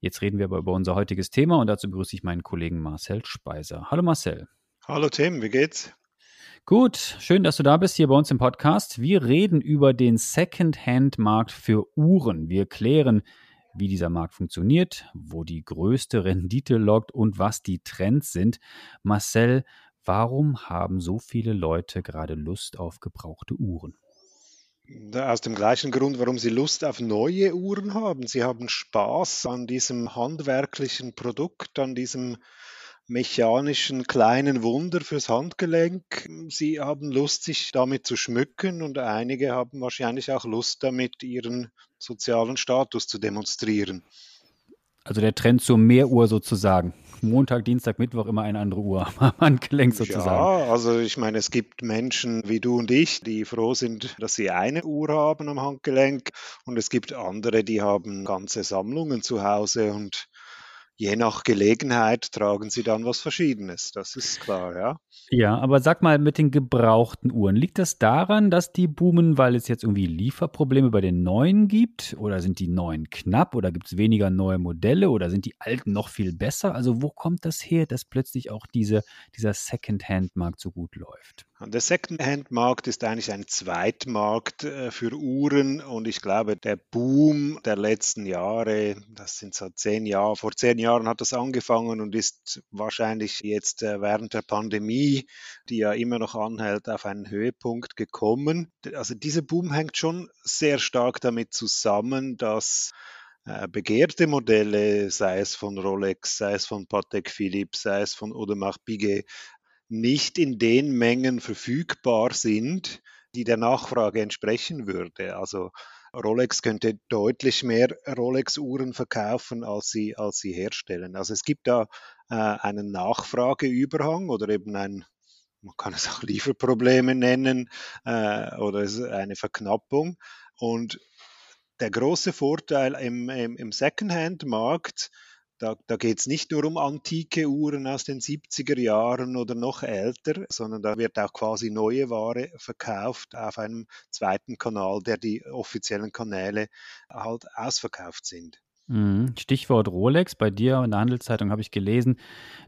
Jetzt reden wir aber über unser heutiges Thema und dazu begrüße ich meinen Kollegen Marcel Speiser. Hallo Marcel. Hallo Tim, wie geht's? Gut, schön, dass du da bist hier bei uns im Podcast. Wir reden über den Second-Hand-Markt für Uhren. Wir klären, wie dieser Markt funktioniert, wo die größte Rendite lockt und was die Trends sind. Marcel, warum haben so viele Leute gerade Lust auf gebrauchte Uhren? Aus dem gleichen Grund, warum sie Lust auf neue Uhren haben. Sie haben Spaß an diesem handwerklichen Produkt, an diesem mechanischen kleinen Wunder fürs Handgelenk. Sie haben Lust, sich damit zu schmücken und einige haben wahrscheinlich auch Lust damit, ihren sozialen Status zu demonstrieren. Also der Trend zur Mehruhr sozusagen. Montag, Dienstag, Mittwoch immer eine andere Uhr am Handgelenk sozusagen. Ja, also ich meine, es gibt Menschen wie du und ich, die froh sind, dass sie eine Uhr haben am Handgelenk und es gibt andere, die haben ganze Sammlungen zu Hause und je nach Gelegenheit tragen sie dann was Verschiedenes. Das ist klar, ja. Ja, aber sag mal, mit den gebrauchten Uhren, liegt das daran, dass die boomen, weil es jetzt irgendwie Lieferprobleme bei den neuen gibt? Oder sind die neuen knapp? Oder gibt es weniger neue Modelle? Oder sind die alten noch viel besser? Also, wo kommt das her, dass plötzlich auch diese, dieser Second-Hand-Markt so gut läuft? Der Second-Hand-Markt ist eigentlich ein Zweitmarkt äh, für Uhren und ich glaube, der Boom der letzten Jahre, das sind so zehn Jahre, vor zehn Jahren hat das angefangen und ist wahrscheinlich jetzt äh, während der Pandemie, die ja immer noch anhält, auf einen Höhepunkt gekommen. Also dieser Boom hängt schon sehr stark damit zusammen, dass äh, begehrte Modelle, sei es von Rolex, sei es von Patek Philippe, sei es von Audemars Piguet, nicht in den Mengen verfügbar sind, die der Nachfrage entsprechen würde. Also Rolex könnte deutlich mehr Rolex-Uhren verkaufen, als sie, als sie herstellen. Also es gibt da äh, einen Nachfrageüberhang oder eben ein, man kann es auch Lieferprobleme nennen äh, oder eine Verknappung. Und der große Vorteil im, im, im Secondhand-Markt da, da geht es nicht nur um antike Uhren aus den 70er Jahren oder noch älter, sondern da wird auch quasi neue Ware verkauft auf einem zweiten Kanal, der die offiziellen Kanäle halt ausverkauft sind. Mhm. Stichwort Rolex. Bei dir in der Handelszeitung habe ich gelesen,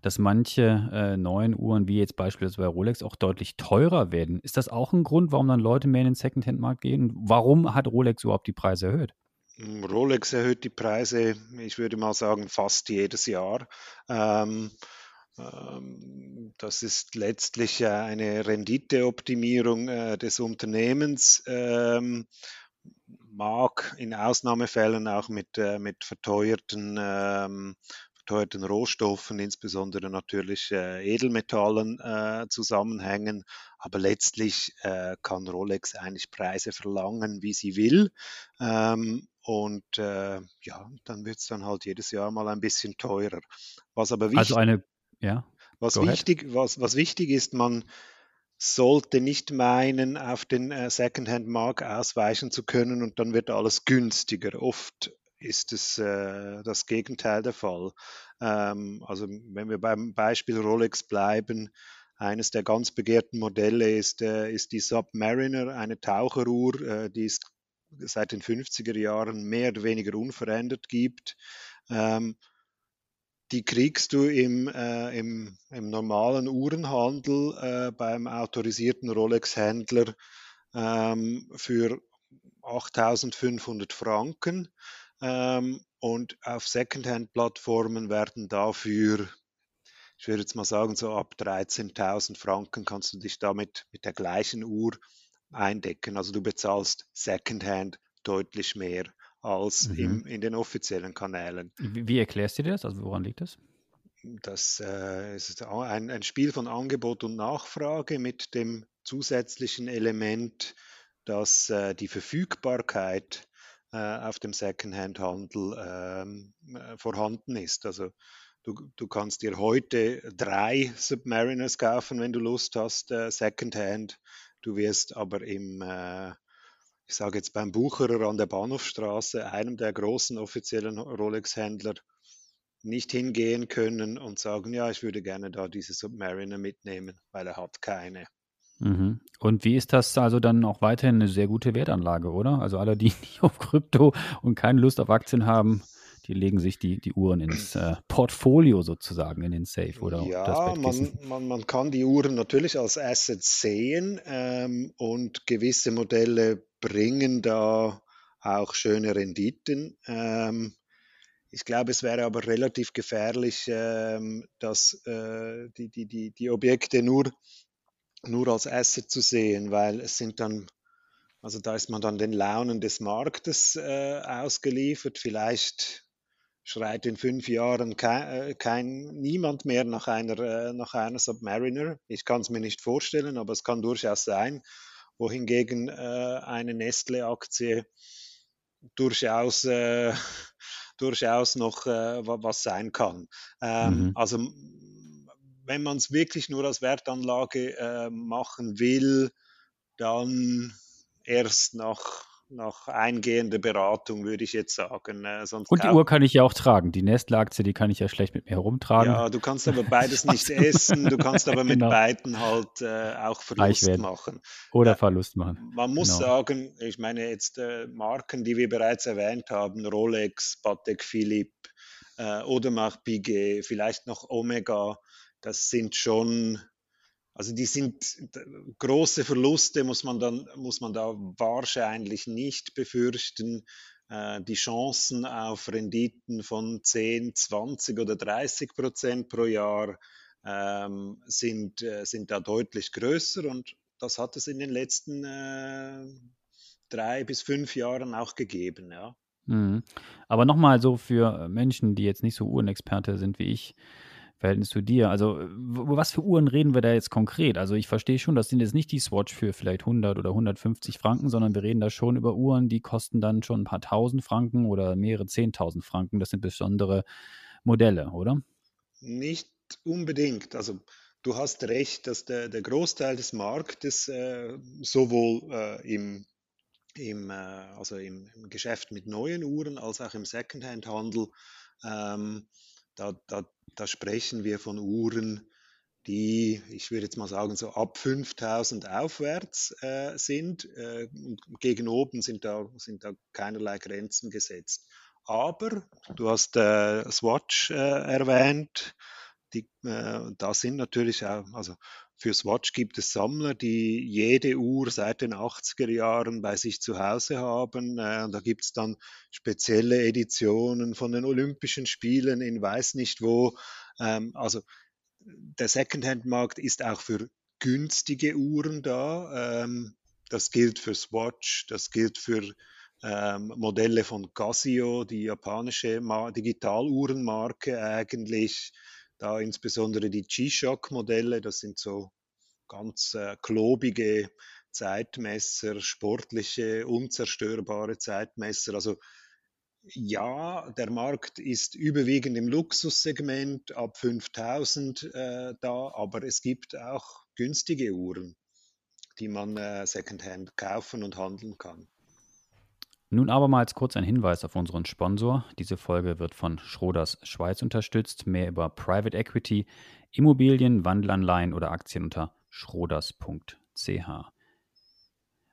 dass manche äh, neuen Uhren, wie jetzt beispielsweise bei Rolex, auch deutlich teurer werden. Ist das auch ein Grund, warum dann Leute mehr in den Secondhand-Markt gehen? Warum hat Rolex überhaupt die Preise erhöht? Rolex erhöht die Preise, ich würde mal sagen, fast jedes Jahr. Ähm, ähm, das ist letztlich eine Renditeoptimierung äh, des Unternehmens, ähm, mag in Ausnahmefällen auch mit, äh, mit verteuerten ähm, verteuerten Rohstoffen, insbesondere natürlich äh, Edelmetallen, äh, zusammenhängen. Aber letztlich äh, kann Rolex eigentlich Preise verlangen, wie sie will. Und äh, ja, dann wird es dann halt jedes Jahr mal ein bisschen teurer. Was aber wichtig, also eine, ja, was wichtig, was, was wichtig ist, man sollte nicht meinen, auf den äh, Secondhand-Markt ausweichen zu können und dann wird alles günstiger. Oft ist es äh, das Gegenteil der Fall. Ähm, also wenn wir beim Beispiel Rolex bleiben, eines der ganz begehrten Modelle ist, äh, ist die Submariner, eine Taucheruhr, äh, die es seit den 50er Jahren mehr oder weniger unverändert gibt. Ähm, die kriegst du im, äh, im, im, normalen Uhrenhandel äh, beim autorisierten Rolex-Händler ähm, für 8500 Franken. Ähm, und auf Secondhand-Plattformen werden dafür, ich würde jetzt mal sagen, so ab 13.000 Franken kannst du dich damit mit der gleichen Uhr eindecken. Also du bezahlst Secondhand deutlich mehr als mhm. im, in den offiziellen Kanälen. Wie, wie, erklärst du dir das? Also woran liegt das? Das äh, ist ein, ein Spiel von Angebot und Nachfrage mit dem zusätzlichen Element, dass äh, die Verfügbarkeit äh, auf dem Secondhand-Handel ähm, äh, vorhanden ist. Also du, du kannst dir heute drei Submariners kaufen, wenn du Lust hast, äh, Secondhand. Du wirst aber im, äh, ich sage jetzt beim Bucherer an der Bahnhofstraße, einem der großen offiziellen Rolex-Händler, nicht hingehen können und sagen, ja, ich würde gerne da diese Submariner mitnehmen, weil er hat keine. Mhm. Und wie ist das also dann auch weiterhin eine sehr gute Wertanlage, oder? Also alle, die nicht auf Krypto und keine Lust auf Aktien haben, die legen sich die, die Uhren ins äh, Portfolio sozusagen, in den Safe oder ja, man, man, man kann die Uhren natürlich als Assets sehen ähm, und gewisse Modelle bringen da auch schöne Renditen. Ähm, ich glaube, es wäre aber relativ gefährlich, ähm, dass äh, die, die, die, die Objekte nur, nur als Asset zu sehen, weil es sind dann, also da ist man dann den Launen des Marktes äh, ausgeliefert. Vielleicht schreit in fünf Jahren kein, äh, kein niemand mehr nach einer, äh, nach einer Submariner. Ich kann es mir nicht vorstellen, aber es kann durchaus sein. Wohingegen äh, eine Nestle-Aktie durchaus, äh, durchaus noch äh, was sein kann. Ähm, mhm. Also wenn man es wirklich nur als Wertanlage äh, machen will, dann erst nach nach eingehender Beratung, würde ich jetzt sagen. Äh, und die Uhr kann ich ja auch tragen. Die Nestle-Aktie, die kann ich ja schlecht mit mir herumtragen. Ja, du kannst aber beides nicht essen. Du kannst aber mit genau. beiden halt äh, auch Verlust machen. Oder Verlust machen. Man muss genau. sagen, ich meine jetzt äh, Marken, die wir bereits erwähnt haben, Rolex, Patek Philippe, äh, Audemars Piguet, vielleicht noch Omega, das sind schon also die sind große Verluste muss man dann muss man da wahrscheinlich nicht befürchten. Äh, die Chancen auf Renditen von 10, 20 oder 30 Prozent pro Jahr ähm, sind, äh, sind da deutlich größer und das hat es in den letzten äh, drei bis fünf Jahren auch gegeben, ja. Mhm. Aber nochmal so für Menschen, die jetzt nicht so Uhrenexperte sind wie ich, Verhältnis zu dir. Also, was für Uhren reden wir da jetzt konkret? Also, ich verstehe schon, das sind jetzt nicht die Swatch für vielleicht 100 oder 150 Franken, sondern wir reden da schon über Uhren, die kosten dann schon ein paar tausend Franken oder mehrere zehntausend Franken. Das sind besondere Modelle, oder? Nicht unbedingt. Also, du hast recht, dass der, der Großteil des Marktes äh, sowohl äh, im im, äh, also im, im, Geschäft mit neuen Uhren als auch im Secondhand-Handel ähm, da, da, da sprechen wir von Uhren, die, ich würde jetzt mal sagen, so ab 5000 aufwärts äh, sind. Äh, gegen oben sind da, sind da keinerlei Grenzen gesetzt. Aber du hast äh, Swatch äh, erwähnt. Die, äh, da sind natürlich auch, also für Swatch gibt es Sammler, die jede Uhr seit den 80er Jahren bei sich zu Hause haben. Äh, da gibt es dann spezielle Editionen von den Olympischen Spielen in weiß nicht wo. Ähm, also der Secondhand-Markt ist auch für günstige Uhren da. Ähm, das gilt für Swatch, das gilt für Modelle von Casio, die japanische Digitaluhrenmarke eigentlich da insbesondere die G-Shock-Modelle, das sind so ganz äh, klobige Zeitmesser, sportliche, unzerstörbare Zeitmesser. Also ja, der Markt ist überwiegend im Luxussegment ab 5000 äh, da, aber es gibt auch günstige Uhren, die man äh, Secondhand kaufen und handeln kann. Nun abermals kurz ein Hinweis auf unseren Sponsor. Diese Folge wird von Schroders Schweiz unterstützt. Mehr über Private Equity, Immobilien, Wandelanleihen oder Aktien unter schroders.ch.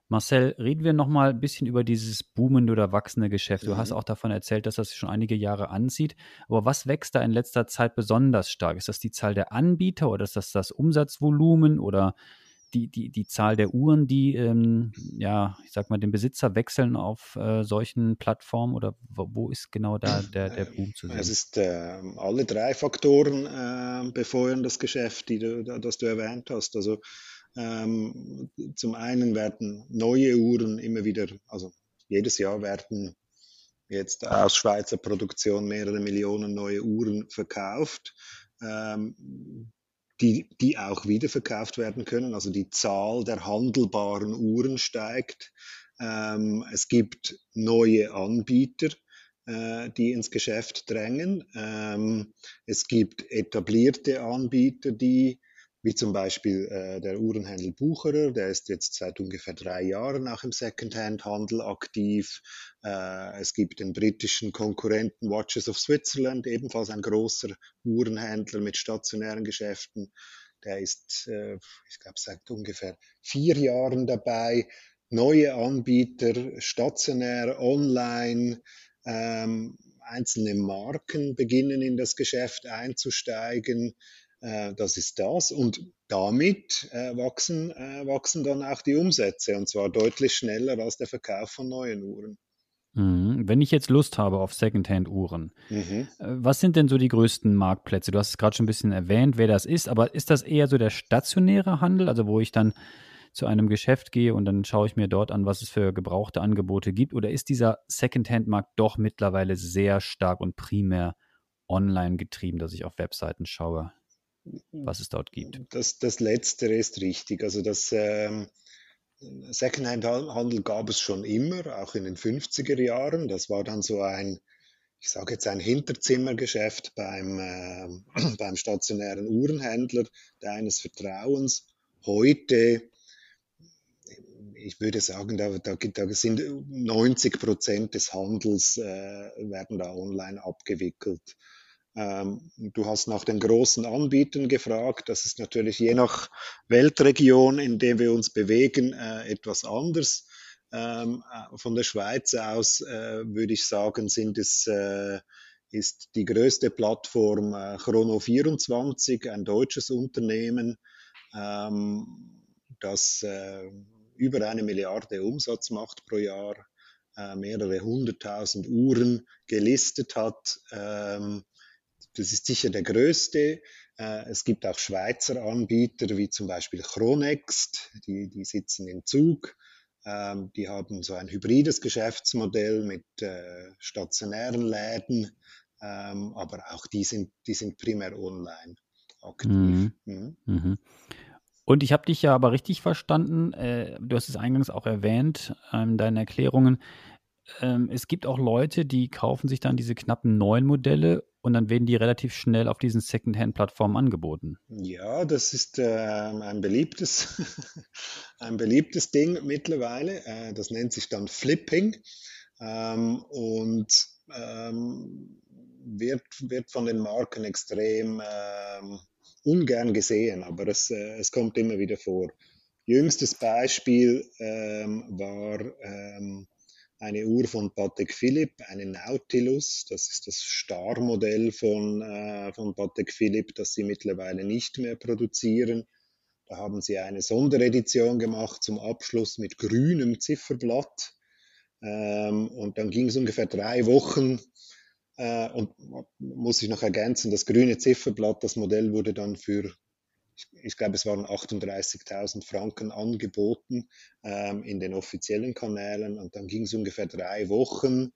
Marcel, reden wir noch mal ein bisschen über dieses boomende oder wachsende Geschäft. Du mhm. hast auch davon erzählt, dass das schon einige Jahre anzieht. Aber was wächst da in letzter Zeit besonders stark? Ist das die Zahl der Anbieter oder ist das das Umsatzvolumen oder die, die, die Zahl der Uhren, die, ähm, ja, ich sag mal, den Besitzer wechseln auf äh, solchen Plattformen oder wo, wo, ist genau da der, der Boom zu sehen? Es ist äh, alle drei Faktoren äh, befeuern das Geschäft, die du, das du erwähnt hast. Also ähm, zum einen werden neue Uhren immer wieder, also jedes Jahr werden jetzt aus Schweizer Produktion mehrere Millionen neue Uhren verkauft. Ähm, die, die auch wiederverkauft werden können. Also die Zahl der handelbaren Uhren steigt. Ähm, es gibt neue Anbieter. äh, die ins Geschäft drängen. Ähm, es gibt etablierte Anbieter, die wie zum Beispiel äh, der Uhrenhändler Bucherer, der ist jetzt seit ungefähr drei Jahren auch im Secondhand-Handel aktiv. Äh, es gibt den britischen Konkurrenten Watches of Switzerland, ebenfalls ein großer Uhrenhändler mit stationären Geschäften. Der ist, äh, ich glaube, seit ungefähr vier Jahren dabei. Neue Anbieter, stationär, online, ähm, einzelne Marken beginnen in das Geschäft einzusteigen. Äh, das ist das. Und damit äh, wachsen, äh, wachsen dann auch die Umsätze und zwar deutlich schneller als der Verkauf von neuen Uhren. Mhm. Wenn ich jetzt Lust habe auf Secondhand-Uhren, mhm. was sind denn so die größten Marktplätze? Du hast es gerade schon ein bisschen erwähnt, wer das ist, aber ist das eher so der stationäre Handel, also wo ich dann zu einem Geschäft gehe und dann schaue ich mir dort an, was es für gebrauchte Angebote gibt? Oder ist dieser Secondhand-Markt doch mittlerweile sehr stark und primär online getrieben, dass ich auf Webseiten schaue? Was es dort gibt. Das, das Letztere ist richtig. Also das ähm, Secondhand-Handel gab es schon immer, auch in den 50er Jahren. Das war dann so ein, ich sage jetzt ein Hinterzimmergeschäft beim, äh, beim stationären Uhrenhändler, deines Vertrauens. Heute, ich würde sagen, da, da, da sind 90 Prozent des Handels äh, werden da online abgewickelt. Ähm, du hast nach den großen Anbietern gefragt. Das ist natürlich je nach Weltregion, in der wir uns bewegen, äh, etwas anders. Ähm, äh, von der Schweiz aus äh, würde ich sagen, sind es, ist die größte Plattform Chrono24, ein deutsches Unternehmen, ähm, das über eine Milliarde Umsatz macht pro Jahr, mehrere hunderttausend Uhren gelistet hat das ist sicher der größte. Äh, es gibt auch Schweizer Anbieter wie zum Beispiel Chronext, die, die sitzen in Zug. Ähm, die haben so ein hybrides Geschäftsmodell mit äh, stationären Läden, ähm, aber auch die sind, die sind primär online aktiv. Mhm. Mhm. Mhm. Und ich habe dich ja aber richtig verstanden, äh, du hast es eingangs auch erwähnt in deinen Erklärungen, ähm, es gibt auch Leute, die kaufen sich dann diese knappen neuen Modelle und dann werden die relativ schnell auf diesen Secondhand-Plattformen angeboten. Ja, das ist äh, ein, beliebtes, ein beliebtes Ding mittlerweile. Äh, das nennt sich dann Flipping ähm, und ähm, wird, wird von den Marken extrem ähm, ungern gesehen, aber es, äh, es kommt immer wieder vor. Jüngstes Beispiel ähm, war ähm, eine Uhr von Patek Philippe, eine Nautilus. Das ist das Star-Modell von, äh, von Patek Philippe, das sie mittlerweile nicht mehr produzieren. Da haben sie eine Sonderedition gemacht zum Abschluss mit grünem Zifferblatt. Ähm, und dann ging es ungefähr drei Wochen. Äh, und muss ich noch ergänzen, das grüne Zifferblatt, das Modell wurde dann für ich, ich glaube, es waren 38.000 Franken angeboten ähm, in den offiziellen Kanälen und dann ging es ungefähr drei Wochen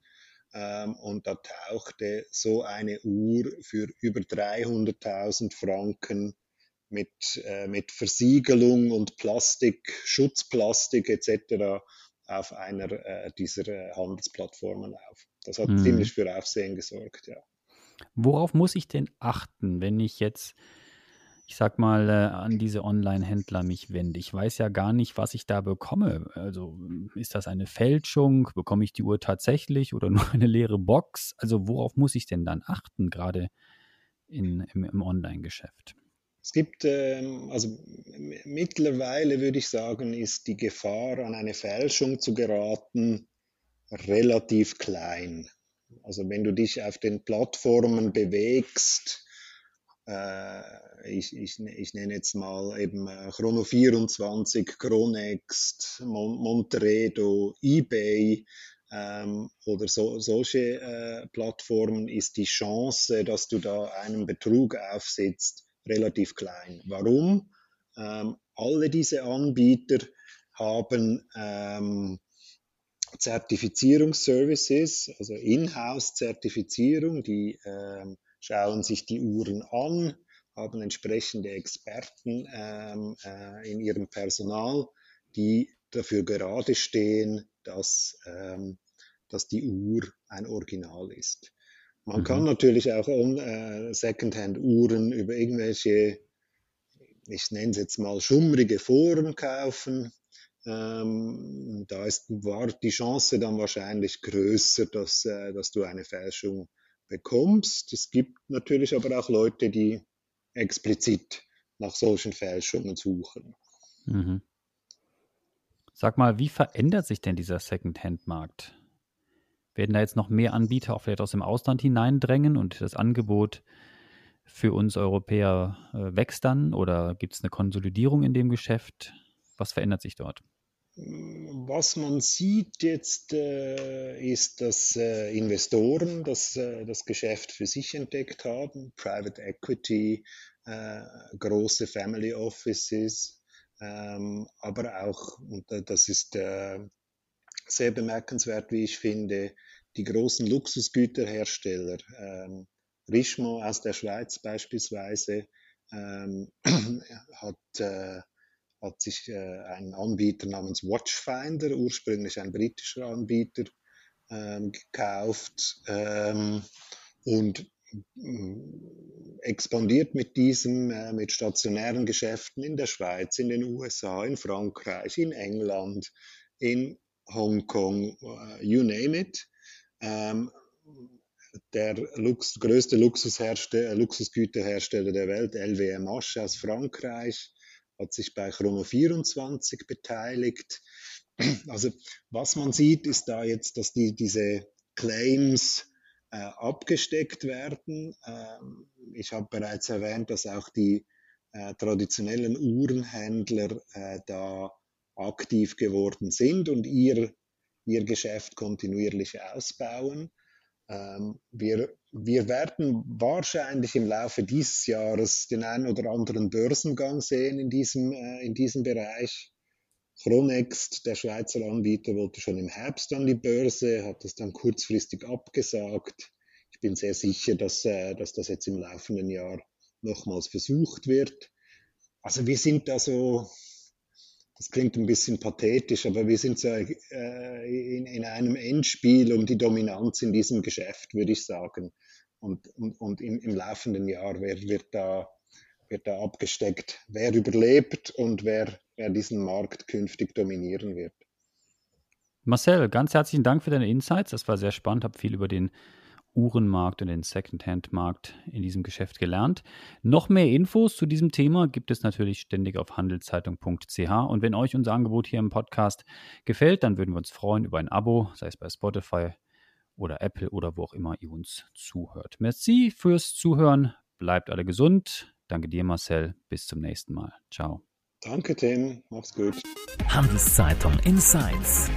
ähm, und da tauchte so eine Uhr für über 300.000 Franken mit, äh, mit Versiegelung und Plastik, Schutzplastik etc. auf einer äh, dieser äh, Handelsplattformen auf. Das hat mhm. ziemlich für Aufsehen gesorgt, ja. Worauf muss ich denn achten, wenn ich jetzt ich sag mal, äh, an diese Online-Händler mich wende. Ich weiß ja gar nicht, was ich da bekomme. Also ist das eine Fälschung? Bekomme ich die Uhr tatsächlich oder nur eine leere Box? Also worauf muss ich denn dann achten, gerade im, im Online-Geschäft? Es gibt, ähm, also mittlerweile würde ich sagen, ist die Gefahr, an eine Fälschung zu geraten, relativ klein. Also wenn du dich auf den Plattformen bewegst, äh, ich, ich, ich nenne jetzt mal eben äh, Chrono24, Chronext, Mon Monteredo, eBay ähm, oder so, solche äh, Plattformen ist die Chance, dass du da einen Betrug aufsetzt, relativ klein. Warum? Ähm, alle diese Anbieter haben ähm, Zertifizierungsservices, also Inhouse-Zertifizierung, die ähm, schauen sich die Uhren an, haben entsprechende Experten ähm, äh, in ihrem Personal, die dafür gerade stehen, dass, ähm, dass die Uhr ein Original ist. Man mhm. kann natürlich auch äh, Secondhand-Uhren über irgendwelche, ich nenne es jetzt mal schummrige Foren kaufen. Ähm, da ist, war die Chance dann wahrscheinlich größer, dass, äh, dass du eine Fälschung bekommst. Es gibt natürlich aber auch Leute, die explizit nach solchen Fälschungen suchen. Mhm. Sag mal, wie verändert sich denn dieser Second-Hand-Markt? Werden da jetzt noch mehr Anbieter auch vielleicht aus dem Ausland hineindrängen und das Angebot für uns Europäer äh, wächst dann oder gibt es eine Konsolidierung in dem Geschäft? Was verändert sich dort? Was man sieht jetzt, äh, ist, dass äh, Investoren das, äh, das Geschäft für sich entdeckt haben, Private Equity, große Family Offices, ähm, aber auch, und das ist sehr bemerkenswert, wie ich finde, die großen Luxusgüterhersteller, ähm, Richemont aus der Schweiz beispielsweise, ähm, hat hat sich äh, ein Anbieter namens Watchfinder, ursprünglich ein britischer Anbieter, ähm, gekauft ähm, und äh, expandiert mit diesem, äh, mit stationären Geschäften in der Schweiz, in den USA, in Frankreich, in England, in Hongkong, uh, you name it. Ähm, der Lux, größte Luxusgüterhersteller der Welt, LVMH aus Frankreich, hat sich bei Chrono 24 beteiligt. Also was man sieht, ist da jetzt, dass die, diese Claims äh, abgesteckt werden. Ähm, ich habe bereits erwähnt, dass auch die äh, traditionellen Uhrenhändler äh, da aktiv geworden sind und ihr, ihr Geschäft kontinuierlich ausbauen. Ähm, wir, wir werden wahrscheinlich im Laufe dieses Jahres den einen oder anderen Börsengang sehen in diesem, äh, in diesem Bereich. Chronext, der Schweizer Anbieter, wollte schon im Herbst an die Börse, hat das dann kurzfristig abgesagt. Ich bin sehr sicher, dass, äh, dass das jetzt im laufenden Jahr nochmals versucht wird. Also wir sind da so das klingt ein bisschen pathetisch, aber wir sind so äh, in, in, einem Endspiel um die Dominanz in diesem Geschäft, würde ich sagen. Und, und, und im, im, laufenden Jahr wird, wird, da, wird da abgesteckt, wer überlebt und wer, wer diesen Markt künftig dominieren wird. Marcel, ganz herzlichen Dank für deine Insights. Das war sehr spannend, habe viel über den Uhrenmarkt und den Secondhand-Markt in diesem Geschäft gelernt. Noch mehr Infos zu diesem Thema gibt es natürlich ständig auf handelszeitung.ch. Und wenn euch unser Angebot hier im Podcast gefällt, dann würden wir uns freuen über ein Abo, sei es bei Spotify oder Apple oder wo auch immer ihr uns zuhört. Merci fürs Zuhören. Bleibt alle gesund. Danke dir, Marcel. Bis zum nächsten Mal. Ciao. Danke, Tim. Mach's gut. Handelszeitung Insights